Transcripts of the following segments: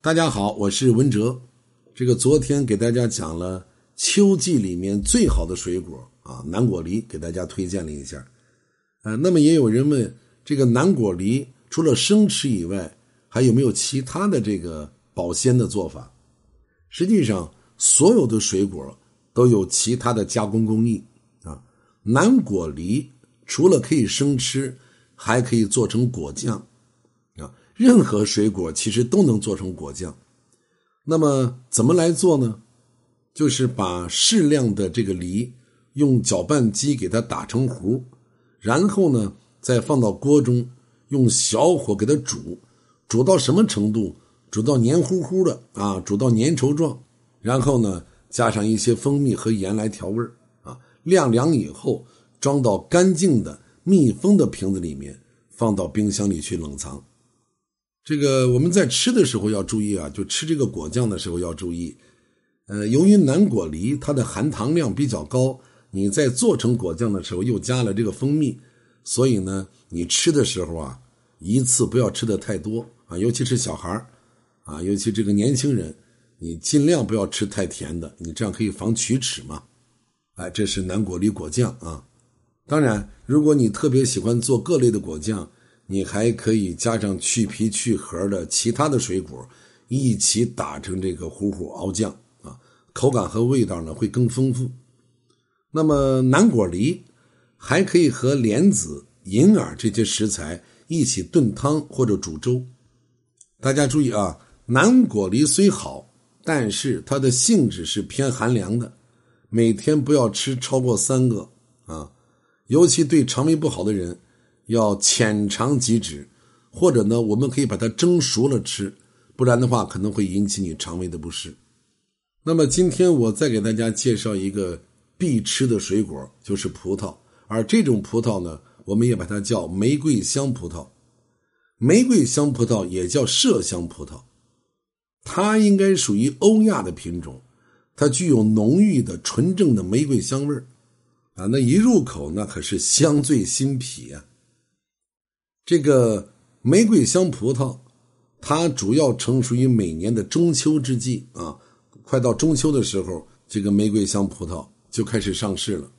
大家好，我是文哲。这个昨天给大家讲了秋季里面最好的水果啊，南果梨，给大家推荐了一下。呃，那么也有人问，这个南果梨除了生吃以外，还有没有其他的这个保鲜的做法？实际上，所有的水果都有其他的加工工艺啊。南果梨除了可以生吃，还可以做成果酱。任何水果其实都能做成果酱，那么怎么来做呢？就是把适量的这个梨用搅拌机给它打成糊，然后呢再放到锅中，用小火给它煮，煮到什么程度？煮到黏糊糊的啊，煮到粘稠状，然后呢加上一些蜂蜜和盐来调味啊，晾凉以后装到干净的密封的瓶子里面，放到冰箱里去冷藏。这个我们在吃的时候要注意啊，就吃这个果酱的时候要注意。呃，由于南果梨它的含糖量比较高，你在做成果酱的时候又加了这个蜂蜜，所以呢，你吃的时候啊，一次不要吃的太多啊，尤其是小孩啊，尤其这个年轻人，你尽量不要吃太甜的，你这样可以防龋齿嘛。哎，这是南果梨果酱啊。当然，如果你特别喜欢做各类的果酱。你还可以加上去皮去核的其他的水果，一起打成这个糊糊熬酱啊，口感和味道呢会更丰富。那么南果梨还可以和莲子、银耳这些食材一起炖汤或者煮粥。大家注意啊，南果梨虽好，但是它的性质是偏寒凉的，每天不要吃超过三个啊，尤其对肠胃不好的人。要浅尝即止，或者呢，我们可以把它蒸熟了吃，不然的话可能会引起你肠胃的不适。那么今天我再给大家介绍一个必吃的水果，就是葡萄。而这种葡萄呢，我们也把它叫玫瑰香葡萄。玫瑰香葡萄也叫麝香葡萄，它应该属于欧亚的品种，它具有浓郁的纯正的玫瑰香味儿啊，那一入口那可是香醉心脾啊。这个玫瑰香葡萄，它主要成熟于每年的中秋之际啊，快到中秋的时候，这个玫瑰香葡萄就开始上市了。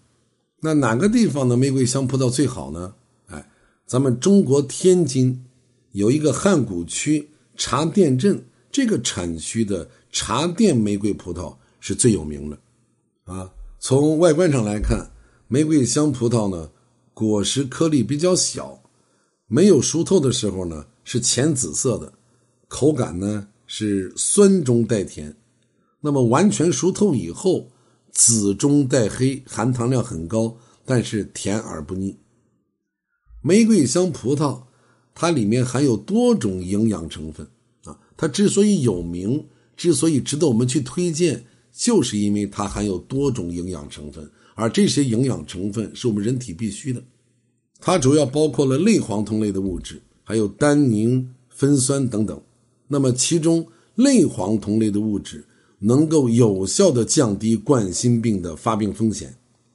那哪个地方的玫瑰香葡萄最好呢？哎，咱们中国天津有一个汉沽区茶店镇这个产区的茶店玫瑰葡萄是最有名的啊。从外观上来看，玫瑰香葡萄呢，果实颗粒比较小。没有熟透的时候呢，是浅紫色的，口感呢是酸中带甜。那么完全熟透以后，紫中带黑，含糖量很高，但是甜而不腻。玫瑰香葡萄，它里面含有多种营养成分啊。它之所以有名，之所以值得我们去推荐，就是因为它含有多种营养成分，而这些营养成分是我们人体必须的。它主要包括了类黄酮类的物质，还有单宁、酚酸等等。那么，其中类黄酮类的物质能够有效的降低冠心病的发病风险。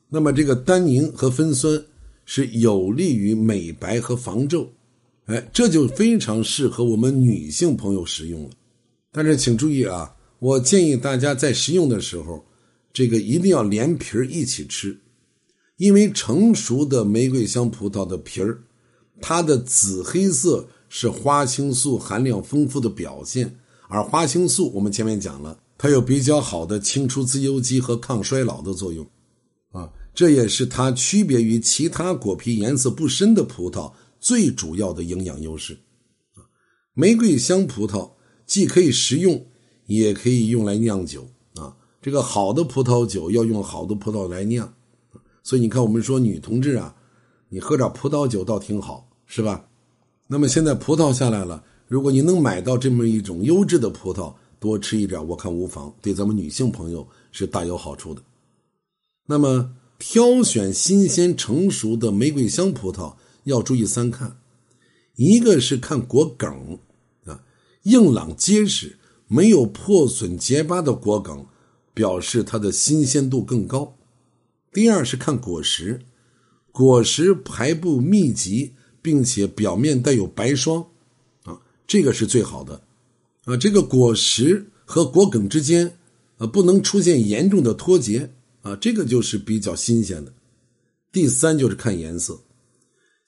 那么，这个单宁和酚酸是有利于美白和防皱，哎，这就非常适合我们女性朋友食用了。但是，请注意啊，我建议大家在食用的时候，这个一定要连皮儿一起吃。因为成熟的玫瑰香葡萄的皮儿，它的紫黑色是花青素含量丰富的表现，而花青素我们前面讲了，它有比较好的清除自由基和抗衰老的作用，啊，这也是它区别于其他果皮颜色不深的葡萄最主要的营养优势。玫瑰香葡萄既可以食用，也可以用来酿酒。啊，这个好的葡萄酒要用好的葡萄来酿。所以你看，我们说女同志啊，你喝点葡萄酒倒挺好，是吧？那么现在葡萄下来了，如果你能买到这么一种优质的葡萄，多吃一点，我看无妨，对咱们女性朋友是大有好处的。那么挑选新鲜成熟的玫瑰香葡萄要注意三看：一个是看果梗啊，硬朗结实，没有破损结疤的果梗，表示它的新鲜度更高。第二是看果实，果实排布密集，并且表面带有白霜，啊，这个是最好的。啊，这个果实和果梗之间啊不能出现严重的脱节啊，这个就是比较新鲜的。第三就是看颜色，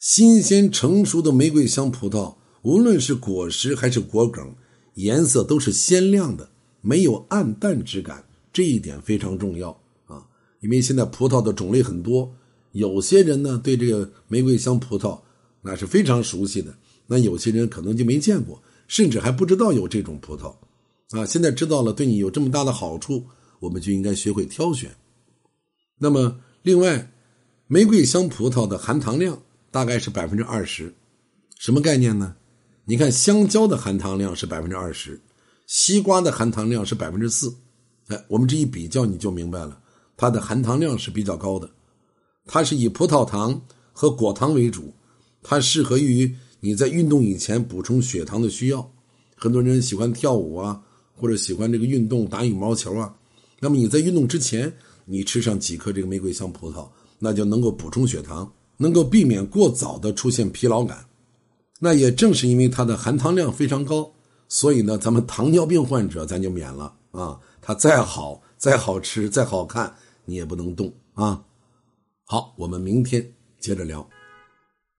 新鲜成熟的玫瑰香葡萄，无论是果实还是果梗，颜色都是鲜亮的，没有暗淡之感，这一点非常重要。因为现在葡萄的种类很多，有些人呢对这个玫瑰香葡萄那是非常熟悉的，那有些人可能就没见过。甚至还不知道有这种葡萄，啊，现在知道了，对你有这么大的好处，我们就应该学会挑选。那么，另外，玫瑰香葡萄的含糖量大概是百分之二十，什么概念呢？你看，香蕉的含糖量是百分之二十，西瓜的含糖量是百分之四，哎，我们这一比较你就明白了，它的含糖量是比较高的，它是以葡萄糖和果糖为主，它适合于。你在运动以前补充血糖的需要，很多人喜欢跳舞啊，或者喜欢这个运动打羽毛球啊。那么你在运动之前，你吃上几颗这个玫瑰香葡萄，那就能够补充血糖，能够避免过早的出现疲劳感。那也正是因为它的含糖量非常高，所以呢，咱们糖尿病患者咱就免了啊。它再好、再好吃、再好看，你也不能动啊。好，我们明天接着聊。